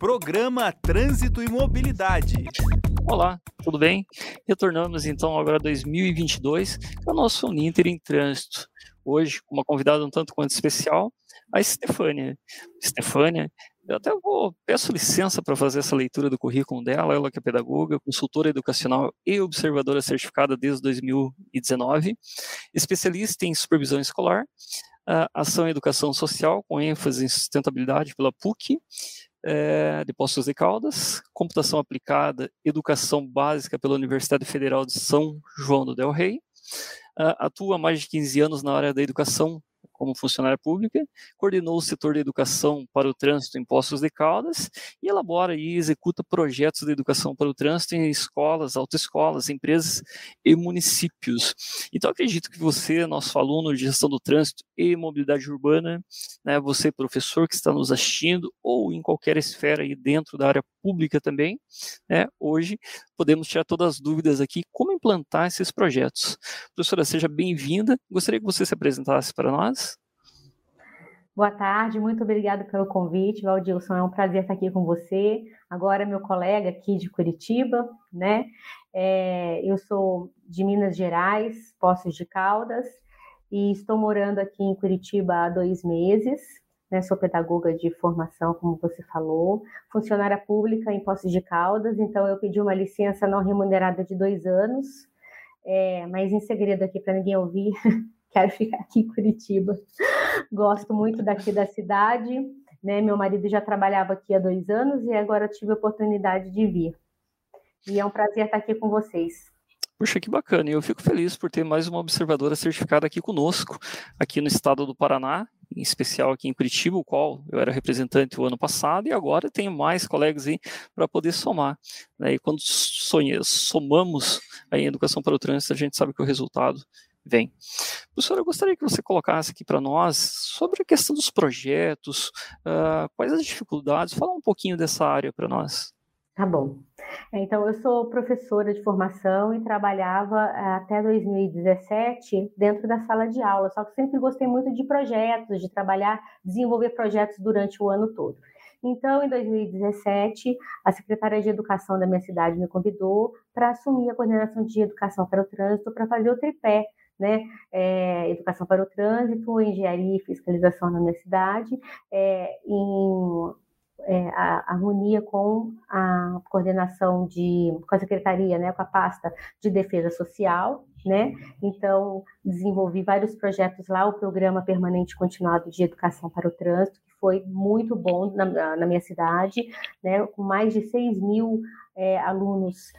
Programa Trânsito e Mobilidade. Olá, tudo bem? Retornamos então agora a 2022 com o nosso Uninter em Trânsito. Hoje, uma convidada um tanto quanto especial, a Estefânia. Estefânia, eu até vou, peço licença para fazer essa leitura do currículo dela, ela que é pedagoga, consultora educacional e observadora certificada desde 2019, especialista em supervisão escolar, ação em educação social, com ênfase em sustentabilidade pela PUC, é, de Poços de Caldas, computação aplicada, educação básica pela Universidade Federal de São João do Del Rey, uh, atua há mais de 15 anos na área da educação como funcionária pública, coordenou o setor de educação para o trânsito em Poços de Caldas e elabora e executa projetos de educação para o trânsito em escolas, autoescolas, empresas e municípios. Então, acredito que você, nosso aluno de gestão do trânsito e mobilidade urbana, né, você, professor que está nos assistindo, ou em qualquer esfera aí dentro da área pública também, né, hoje podemos tirar todas as dúvidas aqui como implantar esses projetos. Professora, seja bem-vinda. Gostaria que você se apresentasse para nós. Boa tarde, muito obrigada pelo convite, Valdilson. É um prazer estar aqui com você. Agora, meu colega aqui de Curitiba, né? É, eu sou de Minas Gerais, Poços de Caldas, e estou morando aqui em Curitiba há dois meses. Né, sou pedagoga de formação, como você falou, funcionária pública em Poços de Caldas, então eu pedi uma licença não remunerada de dois anos, é, mas em segredo aqui para ninguém ouvir, quero ficar aqui em Curitiba. Gosto muito daqui da cidade, né? Meu marido já trabalhava aqui há dois anos e agora tive a oportunidade de vir. E é um prazer estar aqui com vocês. Puxa, que bacana. E eu fico feliz por ter mais uma observadora certificada aqui conosco, aqui no estado do Paraná, em especial aqui em Curitiba, o qual eu era representante o ano passado, e agora tenho mais colegas aí para poder somar. Né? E quando sonha, somamos a educação para o trânsito, a gente sabe que o resultado vem. Professora, eu gostaria que você colocasse aqui para nós sobre a questão dos projetos, uh, quais as dificuldades, fala um pouquinho dessa área para nós. Tá bom. Então, eu sou professora de formação e trabalhava eh, até 2017 dentro da sala de aula, só que sempre gostei muito de projetos, de trabalhar, desenvolver projetos durante o ano todo. Então, em 2017, a secretária de Educação da minha cidade me convidou para assumir a coordenação de educação para o trânsito, para fazer o tripé, né? É, educação para o trânsito, engenharia e fiscalização na minha cidade, é, em é, a, harmonia com a coordenação de, com a secretaria, né, com a pasta de defesa social, né? Então, desenvolvi vários projetos lá, o programa permanente continuado de educação para o trânsito, que foi muito bom na, na minha cidade, né? Com mais de 6 mil é, alunos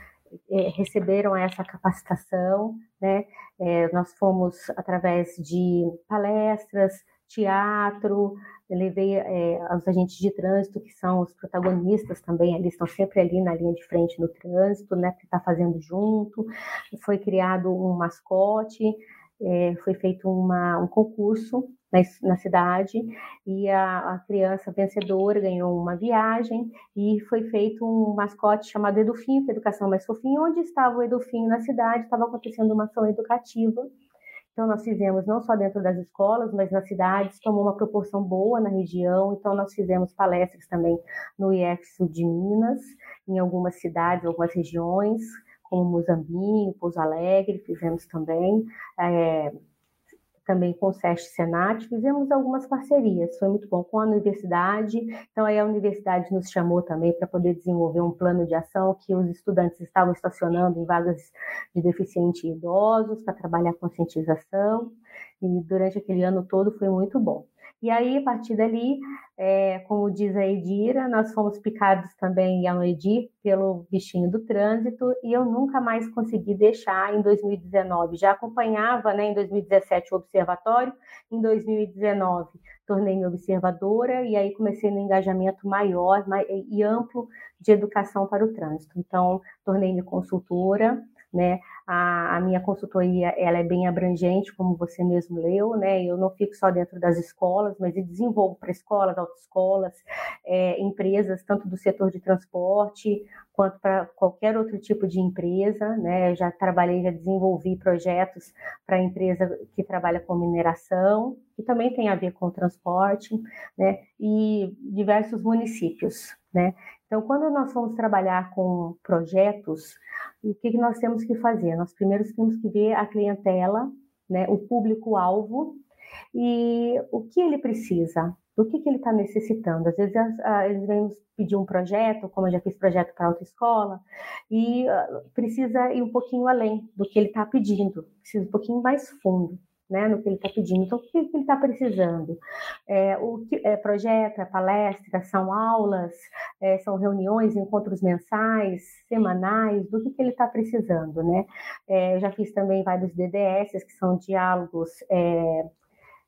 é, receberam essa capacitação, né? É, nós fomos através de palestras, teatro, levei é, os agentes de trânsito, que são os protagonistas também, eles estão sempre ali na linha de frente no trânsito, né, que está fazendo junto. Foi criado um mascote, é, foi feito uma, um concurso na, na cidade e a, a, criança vencedora ganhou uma viagem e foi feito um mascote chamado Edufinho, que é Educação Mais Fofinho, onde estava o Edufinho na cidade, estava acontecendo uma ação educativa então, nós fizemos não só dentro das escolas, mas nas cidades, tomou uma proporção boa na região. Então, nós fizemos palestras também no IF Sul de Minas, em algumas cidades, algumas regiões, como Muzambinho, Pouso Alegre, fizemos também. É, também com o SESC Senat, fizemos algumas parcerias, foi muito bom com a universidade, então aí a universidade nos chamou também para poder desenvolver um plano de ação que os estudantes estavam estacionando em vagas de deficientes e idosos para trabalhar conscientização, e durante aquele ano todo foi muito bom. E aí, a partir dali, é, como diz a Edira, nós fomos picados também em Anoedi pelo bichinho do trânsito e eu nunca mais consegui deixar em 2019. Já acompanhava né, em 2017 o observatório, em 2019 tornei-me observadora e aí comecei no engajamento maior e amplo de educação para o trânsito. Então, tornei-me consultora, né? A, a, minha consultoria ela é bem abrangente, como você mesmo leu, né? Eu não fico só dentro das escolas, mas eu desenvolvo para escolas, autoescolas, é, empresas, tanto do setor de transporte quanto para qualquer outro tipo de empresa, né? Eu já trabalhei, já desenvolvi projetos para empresa que trabalha com mineração, que também tem a ver com transporte, né? E diversos municípios, né? Então, quando nós vamos trabalhar com projetos, o que, que nós temos que fazer? Nós primeiro temos que ver a clientela, né, o público-alvo e o que ele precisa, do que, que ele está necessitando. Às vezes eles vêm nos pedir um projeto, como eu já fiz projeto para autoescola, e uh, precisa ir um pouquinho além do que ele está pedindo, precisa um pouquinho mais fundo né, no que ele está pedindo. Então, o que, ele está precisando? É, o que, é projeto, é palestra, são aulas, é, são reuniões, encontros mensais, semanais, do que, que ele está precisando, né? É, eu já fiz também vários DDS, que são diálogos, é,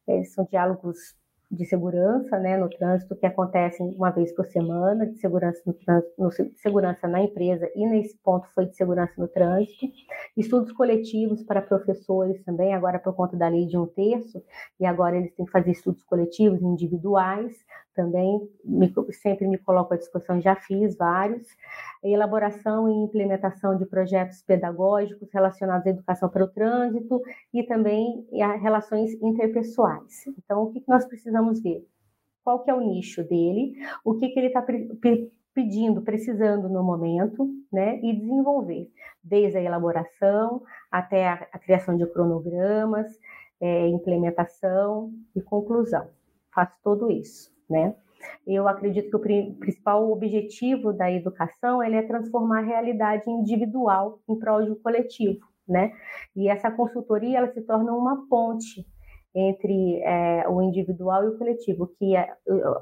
é, são diálogos de segurança né, no trânsito que acontecem uma vez por semana, de segurança no trânsito, no, segurança na empresa e nesse ponto foi de segurança no trânsito. Estudos coletivos para professores também, agora por conta da lei de um terço, e agora eles têm que fazer estudos coletivos individuais, também me, sempre me coloco à disposição, já fiz vários. Elaboração e implementação de projetos pedagógicos relacionados à educação para o trânsito e também a relações interpessoais. Então, o que nós precisamos ver? Qual que é o nicho dele? O que, que ele está pedindo, precisando no momento, né? E desenvolver, desde a elaboração até a, a criação de cronogramas, é, implementação e conclusão. Faço tudo isso né? Eu acredito que o principal objetivo da educação ele é transformar a realidade individual em prol de um coletivo, né? E essa consultoria ela se torna uma ponte entre é, o individual e o coletivo, que a,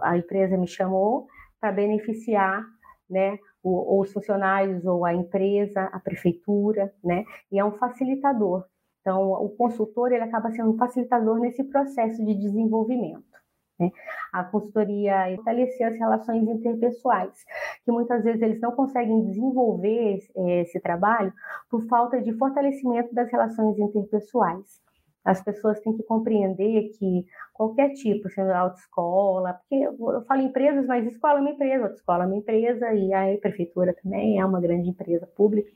a empresa me chamou para beneficiar, né? Os funcionários ou a empresa, a prefeitura, né? E é um facilitador. Então, o consultor ele acaba sendo um facilitador nesse processo de desenvolvimento. Né? A consultoria fortalecer as relações interpessoais, que muitas vezes eles não conseguem desenvolver eh, esse trabalho por falta de fortalecimento das relações interpessoais. As pessoas têm que compreender que qualquer tipo, sendo autoescola, porque eu falo empresas, mas escola é uma empresa, autoescola é uma empresa e a prefeitura também é uma grande empresa pública.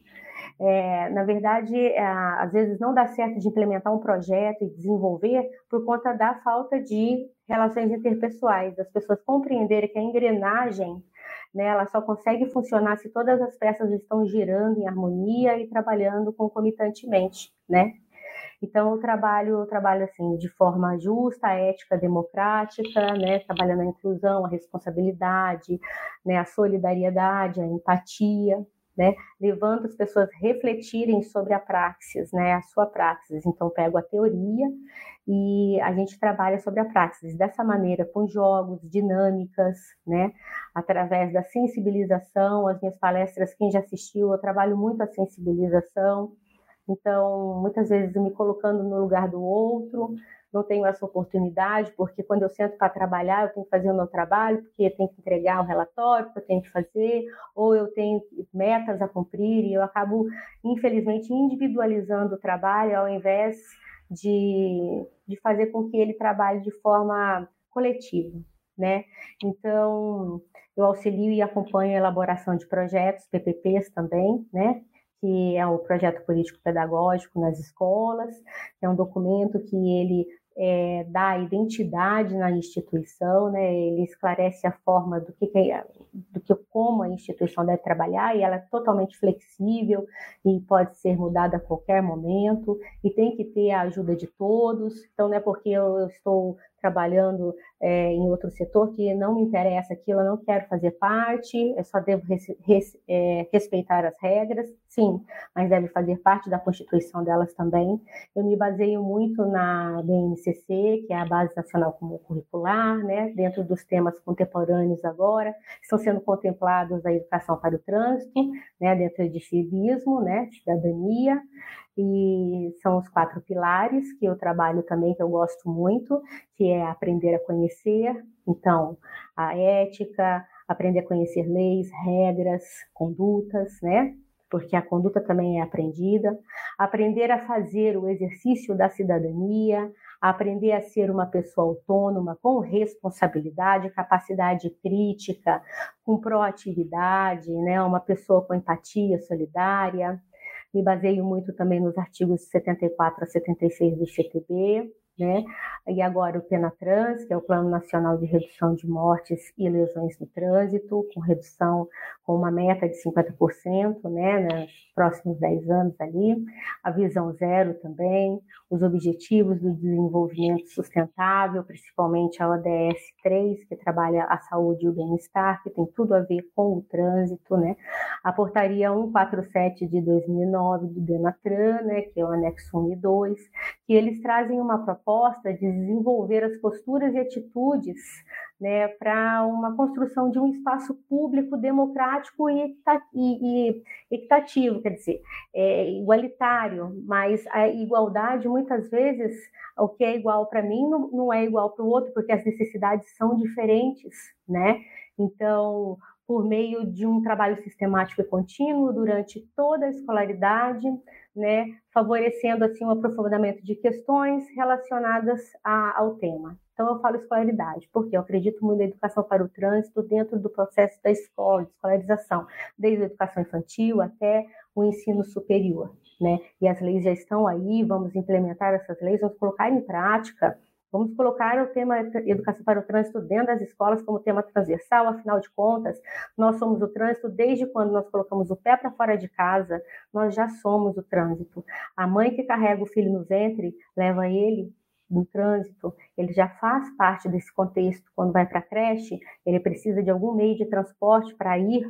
É, na verdade, é, às vezes não dá certo de implementar um projeto e desenvolver por conta da falta de relações interpessoais, das pessoas compreenderem que a engrenagem né, ela só consegue funcionar se todas as peças estão girando em harmonia e trabalhando concomitantemente, né? Então, eu trabalho, eu trabalho assim, de forma justa, ética, democrática, né, trabalhando a inclusão, a responsabilidade, né, a solidariedade, a empatia, né, levando as pessoas a refletirem sobre a praxis, né, a sua praxis. Então, pego a teoria e a gente trabalha sobre a praxis dessa maneira, com jogos, dinâmicas, né, através da sensibilização. As minhas palestras, quem já assistiu, eu trabalho muito a sensibilização. Então, muitas vezes me colocando no lugar do outro, não tenho essa oportunidade, porque quando eu sento para trabalhar, eu tenho que fazer o meu trabalho, porque eu tenho que entregar o relatório que eu tenho que fazer, ou eu tenho metas a cumprir, e eu acabo, infelizmente, individualizando o trabalho ao invés de, de fazer com que ele trabalhe de forma coletiva, né? Então, eu auxilio e acompanho a elaboração de projetos, PPPs também, né? Que é o projeto político pedagógico nas escolas, é um documento que ele é, dá identidade na instituição, né? Ele esclarece a forma do que, que é, do que como a instituição deve trabalhar e ela é totalmente flexível e pode ser mudada a qualquer momento e tem que ter a ajuda de todos. Então, não é porque eu, eu estou trabalhando é, em outro setor que não me interessa aquilo, eu não quero fazer parte, eu só devo res, res, é, respeitar as regras, sim, mas deve fazer parte da constituição delas também. Eu me baseio muito na BNCC, que é a Base Nacional Comum Curricular, né, dentro dos temas contemporâneos agora, estão sendo contemplados a educação para o trânsito, né, dentro de civismo, né, cidadania, e são os quatro pilares que eu trabalho também, que eu gosto muito, que é aprender a conhecer, então, a ética, aprender a conhecer leis, regras, condutas, né? Porque a conduta também é aprendida, aprender a fazer o exercício da cidadania, aprender a ser uma pessoa autônoma, com responsabilidade, capacidade crítica, com proatividade, né? uma pessoa com empatia solidária. Me baseio muito também nos artigos 74 a 76 do CTB, né? E agora o Penatrans, que é o Plano Nacional de Redução de Mortes e Lesões no Trânsito, com redução com uma meta de 50%, né, nos próximos 10 anos ali, a Visão Zero também, os Objetivos do Desenvolvimento Sustentável, principalmente a ODS 3, que trabalha a saúde e o bem-estar, que tem tudo a ver com o trânsito, né, a Portaria 147 de 2009 do Denatran, né, que é o anexo 1 e 2, que eles trazem uma proposta de desenvolver as posturas e atitudes né, para uma construção de um espaço público democrático e equitativo, quer dizer, é, igualitário, mas a igualdade, muitas vezes, o que é igual para mim não, não é igual para o outro, porque as necessidades são diferentes, né? Então, por meio de um trabalho sistemático e contínuo durante toda a escolaridade, né, favorecendo assim um aprofundamento de questões relacionadas a, ao tema. Então eu falo escolaridade, porque eu acredito muito na educação para o trânsito dentro do processo da escola, de escolarização, desde a educação infantil até o ensino superior, né? E as leis já estão aí, vamos implementar essas leis, vamos colocar em prática Vamos colocar o tema educação para o trânsito dentro das escolas como tema transversal, afinal de contas, nós somos o trânsito desde quando nós colocamos o pé para fora de casa, nós já somos o trânsito. A mãe que carrega o filho no ventre leva ele no trânsito, ele já faz parte desse contexto. Quando vai para a creche, ele precisa de algum meio de transporte para ir,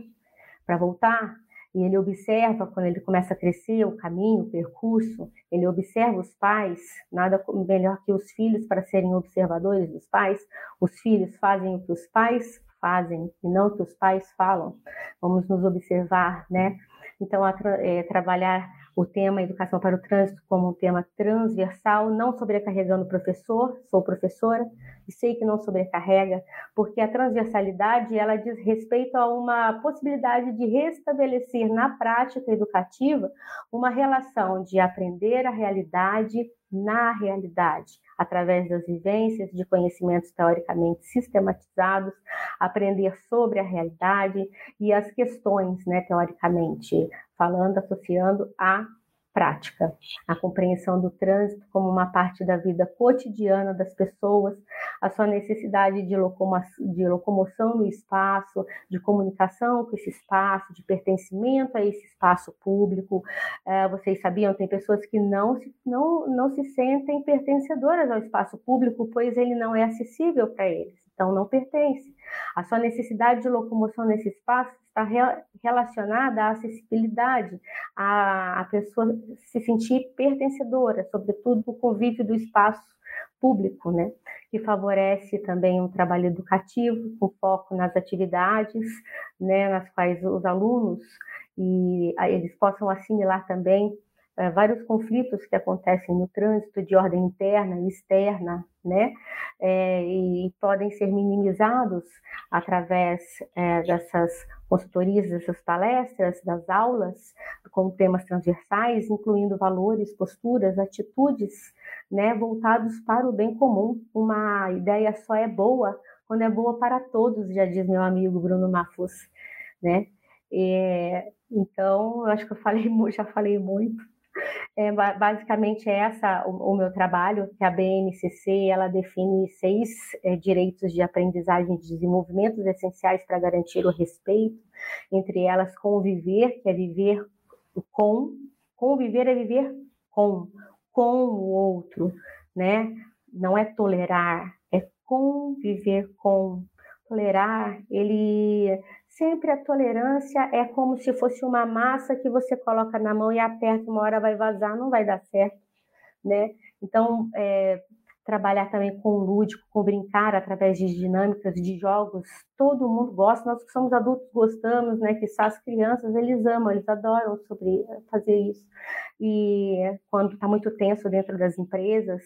para voltar, e ele observa, quando ele começa a crescer, o caminho, o percurso, ele observa os pais, nada melhor que os filhos para serem observadores dos pais. Os filhos fazem o que os pais fazem e não o que os pais falam. Vamos nos observar, né? Então, é, trabalhar o tema Educação para o Trânsito como um tema transversal, não sobrecarregando o professor, sou professora e sei que não sobrecarrega, porque a transversalidade ela diz respeito a uma possibilidade de restabelecer na prática educativa uma relação de aprender a realidade na realidade, através das vivências de conhecimentos teoricamente sistematizados, aprender sobre a realidade e as questões, né, teoricamente falando, associando a prática, a compreensão do trânsito como uma parte da vida cotidiana das pessoas, a sua necessidade de, locomo de locomoção no espaço, de comunicação com esse espaço, de pertencimento a esse espaço público. É, vocês sabiam, tem pessoas que não se, não, não se sentem pertencedoras ao espaço público, pois ele não é acessível para eles então não pertence. A sua necessidade de locomoção nesse espaço está re relacionada à acessibilidade, a, a pessoa se sentir pertencedora, sobretudo o convívio do espaço público, né? Que favorece também um trabalho educativo com foco nas atividades, né, nas quais os alunos e eles possam assimilar também é, vários conflitos que acontecem no trânsito de ordem interna e externa, né? É, e podem ser minimizados através é, dessas consultorias, dessas palestras, das aulas, com temas transversais, incluindo valores, posturas, atitudes, né, voltados para o bem comum. Uma ideia só é boa quando é boa para todos, já diz meu amigo Bruno Mafus, né? É, então, eu acho que eu falei, já falei muito. É, basicamente é essa o, o, meu trabalho, que a BNCC ela define seis é, direitos de aprendizagem de desenvolvimentos essenciais para garantir o respeito, entre elas conviver, que é viver com, conviver é viver com, com o outro, né? Não é tolerar, é conviver com. Tolerar, ele Sempre a tolerância é como se fosse uma massa que você coloca na mão e aperta, uma hora vai vazar, não vai dar certo, né? Então, é, trabalhar também com o lúdico, com brincar através de dinâmicas, de jogos, todo mundo gosta, nós que somos adultos gostamos, né? Que as crianças, eles amam, eles adoram sobre fazer isso. E quando está muito tenso dentro das empresas,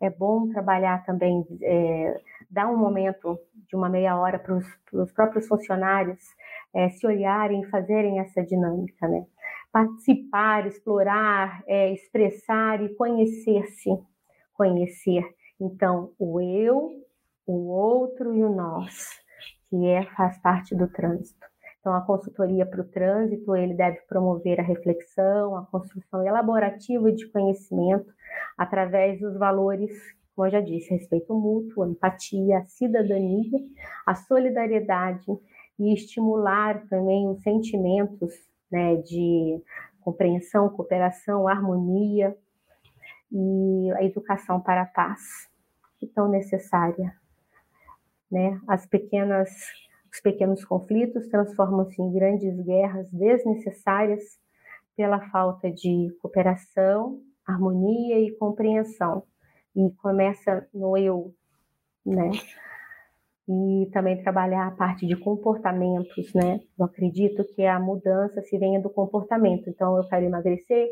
é bom trabalhar também, é, dar um momento de uma meia hora para os próprios funcionários é, se olharem, fazerem essa dinâmica, né? participar, explorar, é, expressar e conhecer-se. Conhecer, então, o eu, o outro e o nós, que é, faz parte do trânsito. Então, a consultoria para o trânsito, ele deve promover a reflexão, a construção elaborativa de conhecimento através dos valores, como eu já disse, respeito mútuo, empatia, a cidadania, a solidariedade e estimular também os sentimentos né, de compreensão, cooperação, harmonia e a educação para a paz, que tão necessária. Né? As pequenas, os pequenos conflitos transformam-se em grandes guerras desnecessárias pela falta de cooperação, harmonia e compreensão. E começa no eu, né? e também trabalhar a parte de comportamentos, né? Eu acredito que a mudança se venha do comportamento. Então, eu quero emagrecer,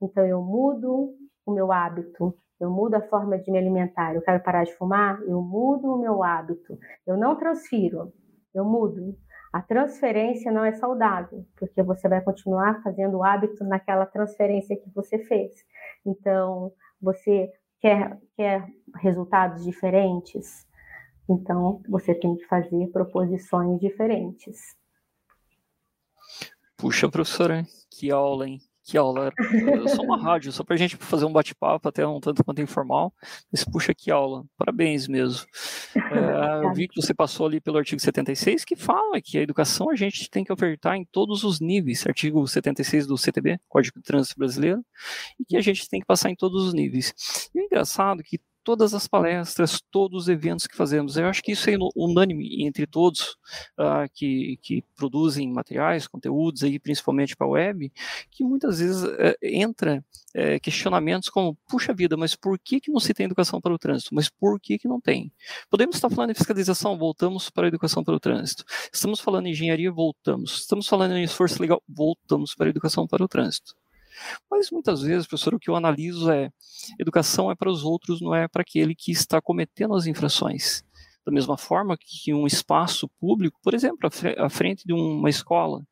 então eu mudo o meu hábito, eu mudo a forma de me alimentar. Eu quero parar de fumar, eu mudo o meu hábito. Eu não transfiro, eu mudo. A transferência não é saudável, porque você vai continuar fazendo o hábito naquela transferência que você fez. Então, você quer, quer resultados diferentes? Então, você tem que fazer proposições diferentes. Puxa, professora, que aula, hein? Que aula. Só uma rádio, só para a gente fazer um bate-papo, até um tanto quanto informal. Mas, puxa, que aula. Parabéns mesmo. É, eu vi que você passou ali pelo artigo 76, que fala que a educação a gente tem que ofertar em todos os níveis. Artigo 76 do CTB, Código de Trânsito Brasileiro, e que a gente tem que passar em todos os níveis. E o engraçado é que todas as palestras, todos os eventos que fazemos. Eu acho que isso é unânime entre todos uh, que, que produzem materiais, conteúdos, aí, principalmente para a web, que muitas vezes uh, entra uh, questionamentos como, puxa vida, mas por que, que não se tem educação para o trânsito? Mas por que, que não tem? Podemos estar falando em fiscalização, voltamos para a educação para o trânsito. Estamos falando em engenharia, voltamos. Estamos falando em esforço legal, voltamos para a educação para o trânsito. Mas muitas vezes, professor, o que eu analiso é educação é para os outros, não é para aquele que está cometendo as infrações. Da mesma forma que um espaço público, por exemplo, à frente de uma escola,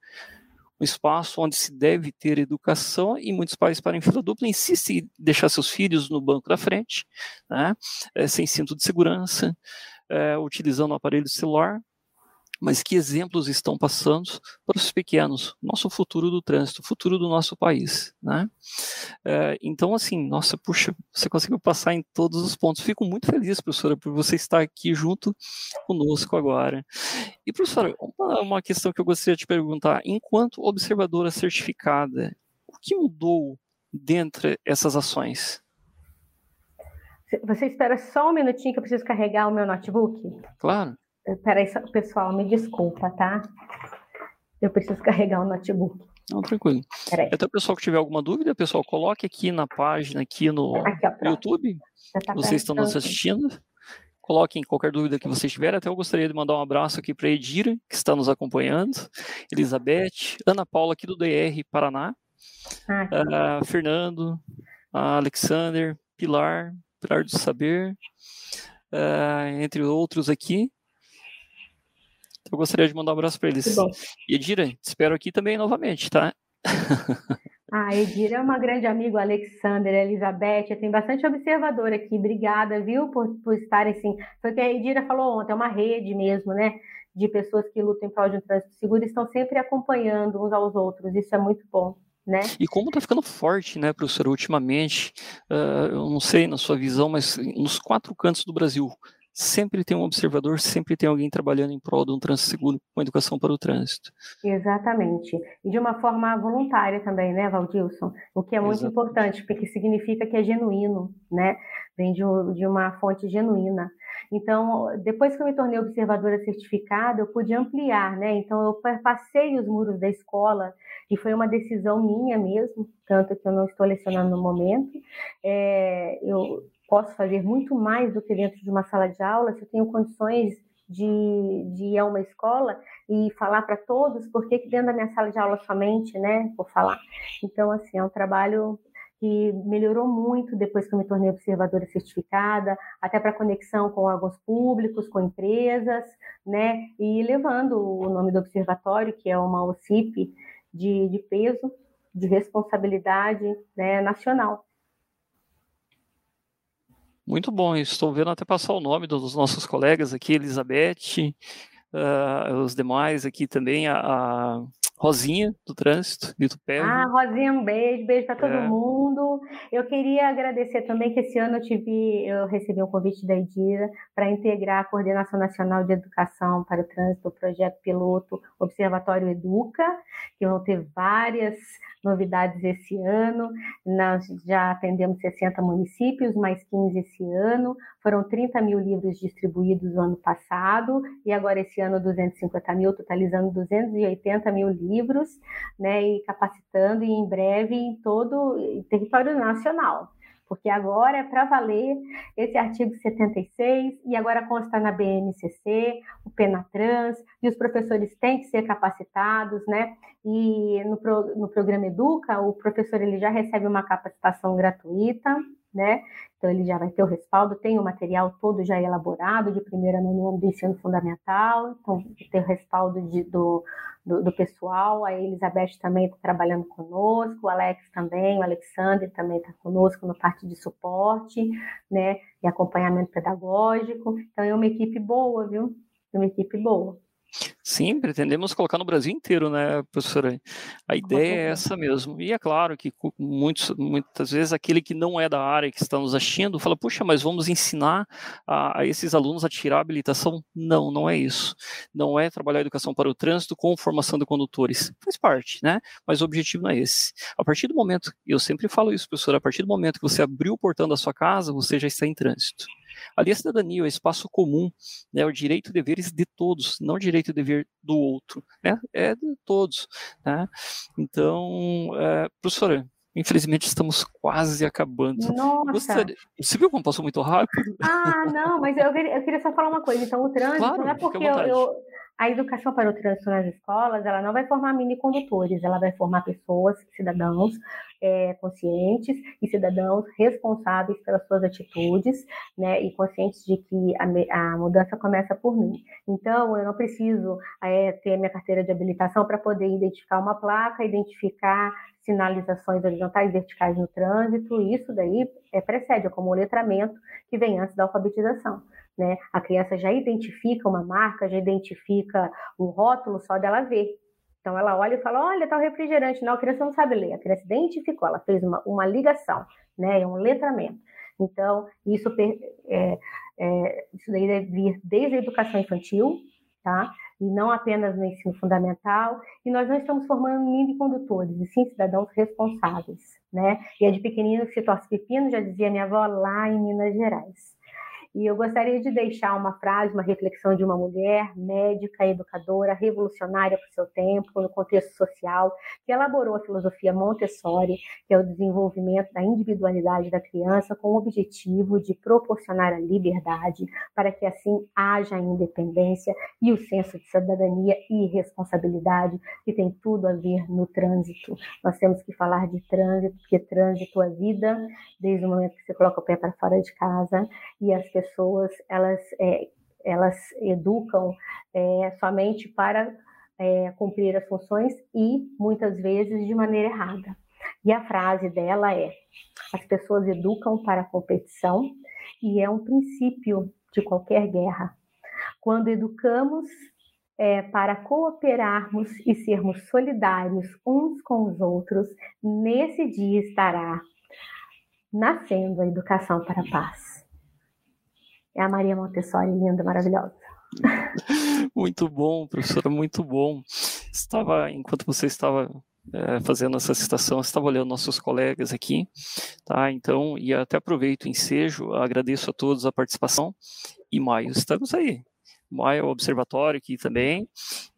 um espaço onde se deve ter educação e muitos pais param em fila dupla insistem em deixar seus filhos no banco da frente, né, é, sem cinto de segurança, é, utilizando o aparelho celular, mas que exemplos estão passando para os pequenos, nosso futuro do trânsito, futuro do nosso país, né? É, então, assim, nossa, puxa, você conseguiu passar em todos os pontos. Fico muito feliz, professora, por você estar aqui junto conosco agora. E, professora, uma, uma questão que eu gostaria de perguntar, enquanto observadora certificada, o que mudou dentre essas ações? Você espera só um minutinho que eu preciso carregar o meu notebook? Claro. Peraí, pessoal, me desculpa, tá? Eu preciso carregar o notebook. Não, tranquilo. Peraí. Até o pessoal que tiver alguma dúvida, pessoal, coloque aqui na página, aqui no aqui, ó, YouTube. Tá vocês estão nos assistindo. Coloquem qualquer dúvida que vocês tiverem. Até eu gostaria de mandar um abraço aqui para a Edira, que está nos acompanhando, Elizabeth, Ana Paula, aqui do DR Paraná, ah, uh, Fernando, Alexander, Pilar, Pilar do Saber, uh, entre outros aqui. Eu gostaria de mandar um abraço para eles. E Edira, te espero aqui também novamente, tá? Ah, Edira é uma grande amiga, Alexander, Elizabeth, tem bastante observador aqui. Obrigada, viu, por, por estarem assim. Foi o que a Edira falou ontem, é uma rede mesmo, né? De pessoas que lutam em prol de um trânsito seguro e estão sempre acompanhando uns aos outros. Isso é muito bom. Né? E como está ficando forte, né, professor, ultimamente, uh, eu não sei na sua visão, mas nos quatro cantos do Brasil, sempre tem um observador, sempre tem alguém trabalhando em prol de um trânsito seguro com educação para o trânsito. Exatamente. E de uma forma voluntária também, né, Valdilson? O que é muito Exatamente. importante, porque significa que é genuíno, né? Vem de, de uma fonte genuína. Então, depois que eu me tornei observadora certificada, eu pude ampliar, né? Então, eu passei os muros da escola e foi uma decisão minha mesmo, tanto que eu não estou lecionando no momento. É, eu posso fazer muito mais do que dentro de uma sala de aula, se eu tenho condições de, de ir a uma escola e falar para todos, por que dentro da minha sala de aula somente, né, por falar. Então, assim, é um trabalho que melhorou muito depois que eu me tornei observadora certificada, até para conexão com órgãos públicos, com empresas, né, e levando o nome do observatório, que é uma OCIP de, de peso, de responsabilidade né, nacional. Muito bom, estou vendo até passar o nome dos nossos colegas aqui, Elizabeth, uh, os demais aqui também, a, a Rosinha, do trânsito, Lito Pé. Ah, Rosinha, um beijo, beijo para todo é. mundo. Eu queria agradecer também que esse ano eu tive, eu recebi um convite da Edira para integrar a Coordenação Nacional de Educação para o Trânsito, o projeto piloto Observatório Educa, que vão ter várias novidades esse ano. Nós já atendemos 60 municípios, mais 15 esse ano. Foram 30 mil livros distribuídos no ano passado e agora esse ano 250 mil, totalizando 280 mil livros, né? E capacitando e em breve em todo o território nacional porque agora é para valer esse artigo 76 e agora consta na BNCC, o Penatrans, e os professores têm que ser capacitados, né? E no, no programa Educa, o professor ele já recebe uma capacitação gratuita, né? Então ele já vai ter o respaldo, tem o material todo já elaborado de primeira no ano do ensino fundamental, então tem o respaldo de, do, do, do, pessoal, a Elizabeth também está trabalhando conosco, o Alex também, o Alexandre também está conosco no parte de suporte, né, e acompanhamento pedagógico, então é uma equipe boa, viu? É uma equipe boa. Sim, pretendemos colocar no Brasil inteiro, né, professora? A ideia é essa mesmo. E é claro que muitos, muitas vezes aquele que não é da área que está nos assistindo fala, puxa, mas vamos ensinar a, a, esses alunos a tirar a habilitação? Não, não é isso. Não é trabalhar a educação para o trânsito com formação de condutores. Faz parte, né? Mas o objetivo não é esse. A partir do momento, eu sempre falo isso, professora, a partir do momento que você abriu o portão da sua casa, você já está em trânsito. Ali a cidadania, o espaço comum, né, o direito e deveres de todos, não o direito e dever do outro, né, é de todos. Né? Então, é, professora, Infelizmente estamos quase acabando. Nossa! Gostaria... Você viu como passou muito rápido? Ah, não, mas eu, eu queria só falar uma coisa. Então, o trânsito claro, não é porque eu, eu, a educação para o trânsito nas escolas, ela não vai formar mini condutores, ela vai formar pessoas, cidadãos é, conscientes e cidadãos responsáveis pelas suas atitudes, né, e conscientes de que a, a mudança começa por mim. Então, eu não preciso é, ter minha carteira de habilitação para poder identificar uma placa, identificar sinalizações horizontais e verticais no trânsito, isso daí é, precede, é como o letramento que vem antes da alfabetização. Né? A criança já identifica uma marca, já identifica um rótulo só dela ver. Então ela olha e fala: olha, tá o refrigerante. Não, a criança não sabe ler, a criança identificou, ela fez uma, uma ligação, né? É um letramento. Então, isso, é, é, isso daí deve vir desde a educação infantil, tá? E não apenas no ensino fundamental. E nós não estamos formando mini condutores, e sim cidadãos responsáveis, né? E é de pequenino que se torce pepino, já dizia minha avó lá em Minas Gerais. E eu gostaria de deixar uma frase, uma reflexão de uma mulher médica, educadora, revolucionária para o seu tempo, no contexto social, que elaborou a filosofia Montessori, que é o desenvolvimento da individualidade da criança com o objetivo de proporcionar a liberdade para que assim haja a independência e o senso de cidadania e responsabilidade que tem tudo a ver no trânsito. Nós temos que falar de trânsito, porque trânsito é vida, desde o momento que você coloca o pé para fora de casa e as pessoas pessoas elas, é, elas educam é, somente para é, cumprir as funções e muitas vezes de maneira errada. E a frase dela é: as pessoas educam para a competição e é um princípio de qualquer guerra. Quando educamos é, para cooperarmos e sermos solidários uns com os outros, nesse dia estará nascendo a educação para a paz. É a Maria Montessori, linda, maravilhosa. Muito bom, professora, muito bom. Estava, enquanto você estava é, fazendo essa citação, estava olhando nossos colegas aqui, tá? Então, e até aproveito o ensejo, agradeço a todos a participação. E maio, estamos aí. Maio é observatório aqui também.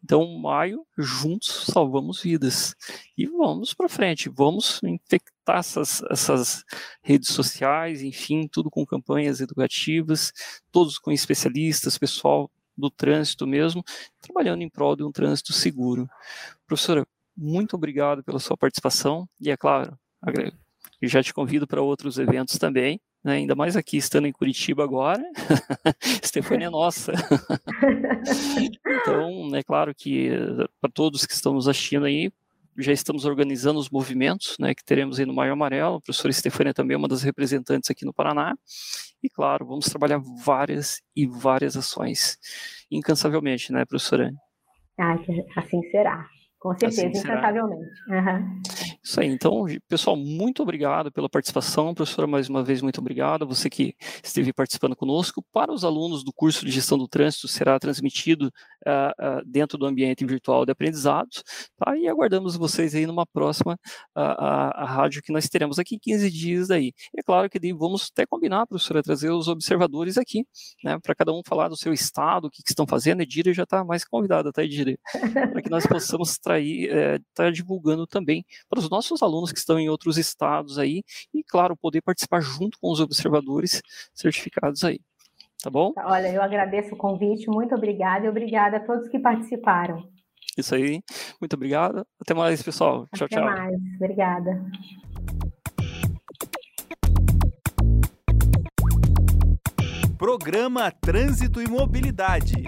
Então, maio, juntos salvamos vidas. E vamos para frente, vamos infectar essas, essas redes sociais, enfim, tudo com campanhas educativas, todos com especialistas, pessoal do trânsito mesmo, trabalhando em prol de um trânsito seguro. Professora, muito obrigado pela sua participação e, é claro, já te convido para outros eventos também né? ainda mais aqui estando em Curitiba agora, Stefania é nossa. então, é claro que para todos que estão nos assistindo aí, já estamos organizando os movimentos, né, que teremos aí no Maio Amarelo, a professora Estefânia também é uma das representantes aqui no Paraná, e claro, vamos trabalhar várias e várias ações, incansavelmente, né, professora? Ah, assim será. Com certeza, assim incansavelmente. Uhum. Isso aí. Então, pessoal, muito obrigado pela participação. Professora, mais uma vez, muito obrigado. Você que esteve participando conosco. Para os alunos do curso de Gestão do Trânsito, será transmitido uh, uh, dentro do ambiente virtual de aprendizado. Tá? E aguardamos vocês aí numa próxima uh, a, a rádio que nós teremos aqui 15 dias daí. E é claro que vamos até combinar, professora, trazer os observadores aqui, né, para cada um falar do seu estado, o que, que estão fazendo. Edira já está mais convidada, tá, Edira? Para que nós possamos estar é, tá divulgando também para os nossos alunos que estão em outros estados aí e, claro, poder participar junto com os observadores certificados aí. Tá bom? Tá, olha, eu agradeço o convite, muito obrigada e obrigada a todos que participaram. Isso aí, muito obrigado. Até mais, pessoal. Até tchau, tchau. Até mais, obrigada. Programa Trânsito e Mobilidade.